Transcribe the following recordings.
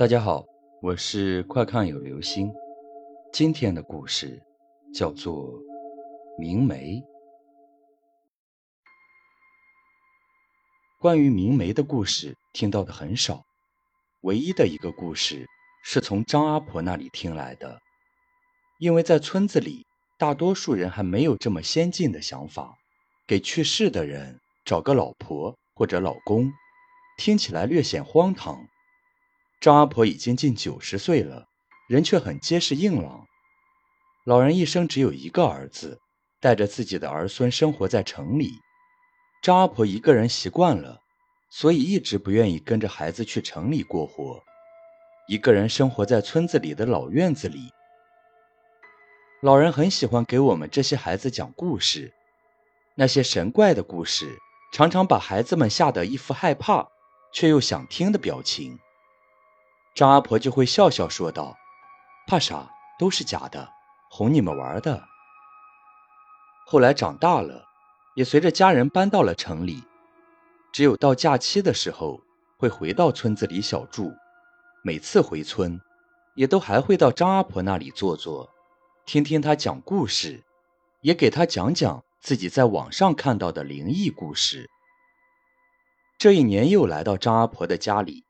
大家好，我是快看有流星。今天的故事叫做《明媒》。关于明媒的故事听到的很少，唯一的一个故事是从张阿婆那里听来的。因为在村子里，大多数人还没有这么先进的想法，给去世的人找个老婆或者老公。听起来略显荒唐。张阿婆已经近九十岁了，人却很结实硬朗。老人一生只有一个儿子，带着自己的儿孙生活在城里。张阿婆一个人习惯了，所以一直不愿意跟着孩子去城里过活，一个人生活在村子里的老院子里。老人很喜欢给我们这些孩子讲故事，那些神怪的故事常常把孩子们吓得一副害怕。却又想听的表情，张阿婆就会笑笑说道：“怕啥？都是假的，哄你们玩的。”后来长大了，也随着家人搬到了城里，只有到假期的时候会回到村子里小住。每次回村，也都还会到张阿婆那里坐坐，听听她讲故事，也给她讲讲自己在网上看到的灵异故事。这一年又来到张阿婆的家里，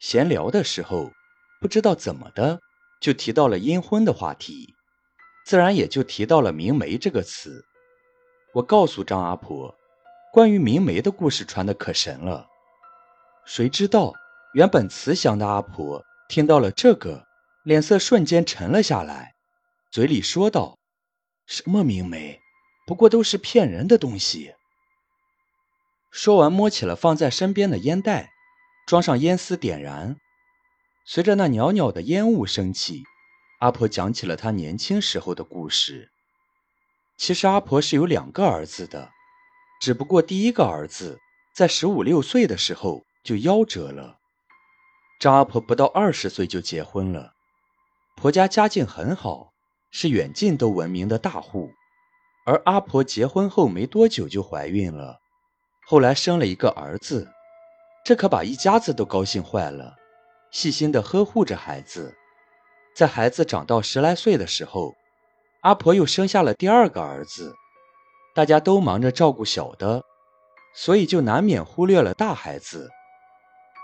闲聊的时候，不知道怎么的就提到了阴婚的话题，自然也就提到了明媒这个词。我告诉张阿婆，关于明媒的故事传的可神了。谁知道原本慈祥的阿婆听到了这个，脸色瞬间沉了下来，嘴里说道：“什么明媒，不过都是骗人的东西。”说完，摸起了放在身边的烟袋，装上烟丝，点燃。随着那袅袅的烟雾升起，阿婆讲起了她年轻时候的故事。其实阿婆是有两个儿子的，只不过第一个儿子在十五六岁的时候就夭折了。张阿婆不到二十岁就结婚了，婆家家境很好，是远近都闻名的大户。而阿婆结婚后没多久就怀孕了。后来生了一个儿子，这可把一家子都高兴坏了，细心的呵护着孩子。在孩子长到十来岁的时候，阿婆又生下了第二个儿子。大家都忙着照顾小的，所以就难免忽略了大孩子。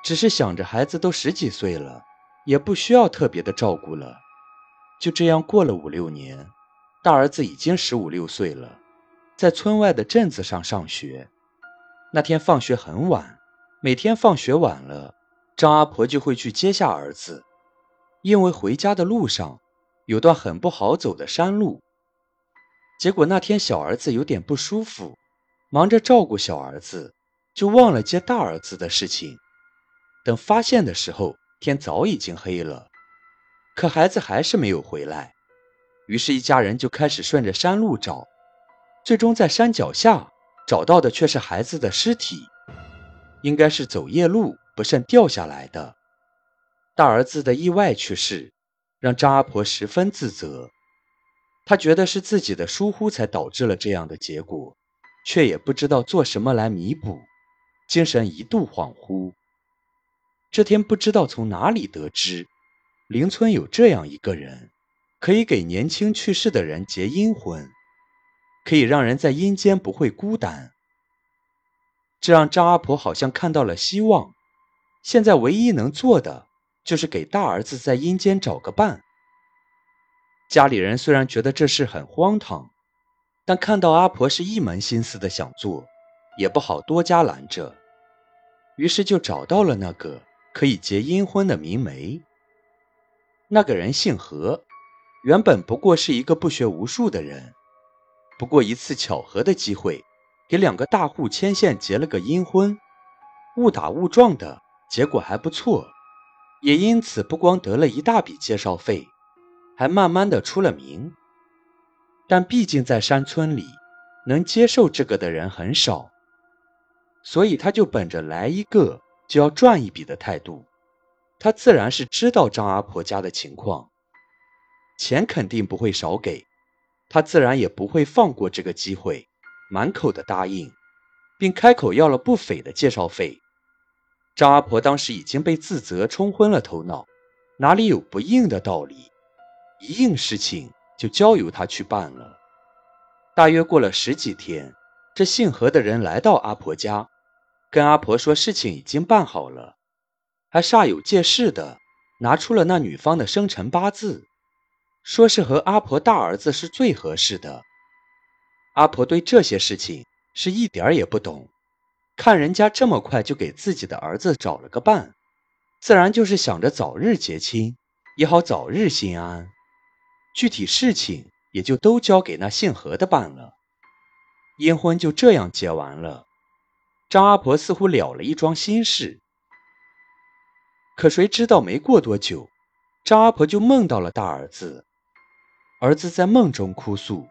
只是想着孩子都十几岁了，也不需要特别的照顾了。就这样过了五六年，大儿子已经十五六岁了，在村外的镇子上上学。那天放学很晚，每天放学晚了，张阿婆就会去接下儿子，因为回家的路上有段很不好走的山路。结果那天小儿子有点不舒服，忙着照顾小儿子，就忘了接大儿子的事情。等发现的时候，天早已经黑了，可孩子还是没有回来。于是，一家人就开始顺着山路找，最终在山脚下。找到的却是孩子的尸体，应该是走夜路不慎掉下来的。大儿子的意外去世，让张阿婆十分自责。她觉得是自己的疏忽才导致了这样的结果，却也不知道做什么来弥补，精神一度恍惚。这天不知道从哪里得知，邻村有这样一个人，可以给年轻去世的人结阴婚。可以让人在阴间不会孤单，这让张阿婆好像看到了希望。现在唯一能做的就是给大儿子在阴间找个伴。家里人虽然觉得这事很荒唐，但看到阿婆是一门心思的想做，也不好多加拦着，于是就找到了那个可以结阴婚的明媒。那个人姓何，原本不过是一个不学无术的人。不过一次巧合的机会，给两个大户牵线结了个阴婚，误打误撞的结果还不错，也因此不光得了一大笔介绍费，还慢慢的出了名。但毕竟在山村里，能接受这个的人很少，所以他就本着来一个就要赚一笔的态度，他自然是知道张阿婆家的情况，钱肯定不会少给。他自然也不会放过这个机会，满口的答应，并开口要了不菲的介绍费。张阿婆当时已经被自责冲昏了头脑，哪里有不应的道理？一应事情就交由他去办了。大约过了十几天，这姓何的人来到阿婆家，跟阿婆说事情已经办好了，还煞有介事的拿出了那女方的生辰八字，说是和阿婆大儿子是最合适的。阿婆对这些事情是一点儿也不懂，看人家这么快就给自己的儿子找了个伴，自然就是想着早日结亲，也好早日心安。具体事情也就都交给那姓何的办了，阴婚就这样结完了。张阿婆似乎了了一桩心事，可谁知道没过多久，张阿婆就梦到了大儿子，儿子在梦中哭诉。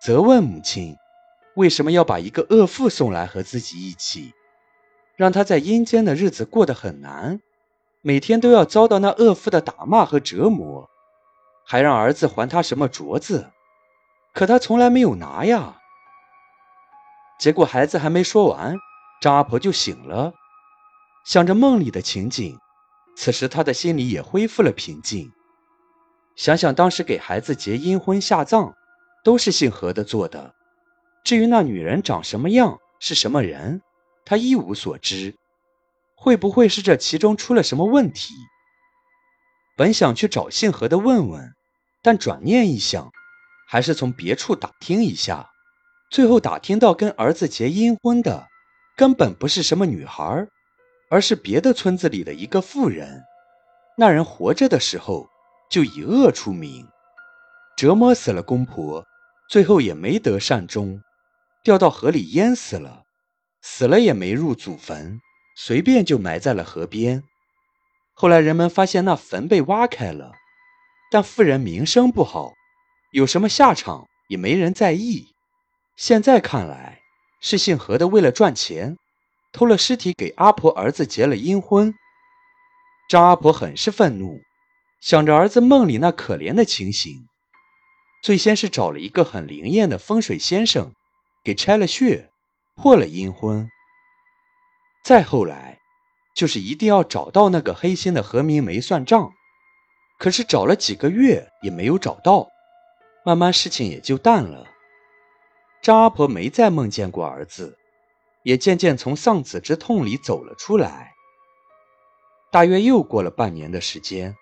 责问母亲，为什么要把一个恶妇送来和自己一起，让他在阴间的日子过得很难，每天都要遭到那恶妇的打骂和折磨，还让儿子还他什么镯子，可他从来没有拿呀。结果孩子还没说完，张阿婆就醒了，想着梦里的情景，此时他的心里也恢复了平静。想想当时给孩子结阴婚下葬。都是姓何的做的。至于那女人长什么样，是什么人，他一无所知。会不会是这其中出了什么问题？本想去找姓何的问问，但转念一想，还是从别处打听一下。最后打听到跟儿子结阴婚的，根本不是什么女孩，而是别的村子里的一个妇人。那人活着的时候就以恶出名。折磨死了公婆，最后也没得善终，掉到河里淹死了。死了也没入祖坟，随便就埋在了河边。后来人们发现那坟被挖开了，但妇人名声不好，有什么下场也没人在意。现在看来，是姓何的为了赚钱，偷了尸体给阿婆儿子结了阴婚。张阿婆很是愤怒，想着儿子梦里那可怜的情形。最先是找了一个很灵验的风水先生，给拆了穴，破了阴婚。再后来，就是一定要找到那个黑心的何明梅算账。可是找了几个月也没有找到，慢慢事情也就淡了。张阿婆没再梦见过儿子，也渐渐从丧子之痛里走了出来。大约又过了半年的时间，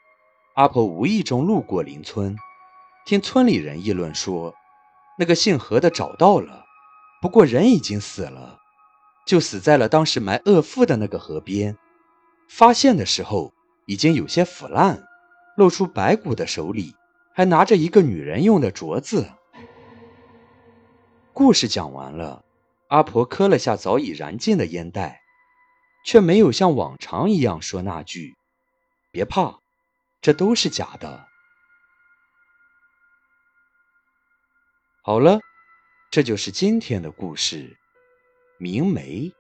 阿婆无意中路过邻村。听村里人议论说，那个姓何的找到了，不过人已经死了，就死在了当时埋恶妇的那个河边。发现的时候已经有些腐烂，露出白骨的手里还拿着一个女人用的镯子。故事讲完了，阿婆磕了下早已燃尽的烟袋，却没有像往常一样说那句：“别怕，这都是假的。”好了，这就是今天的故事，明梅。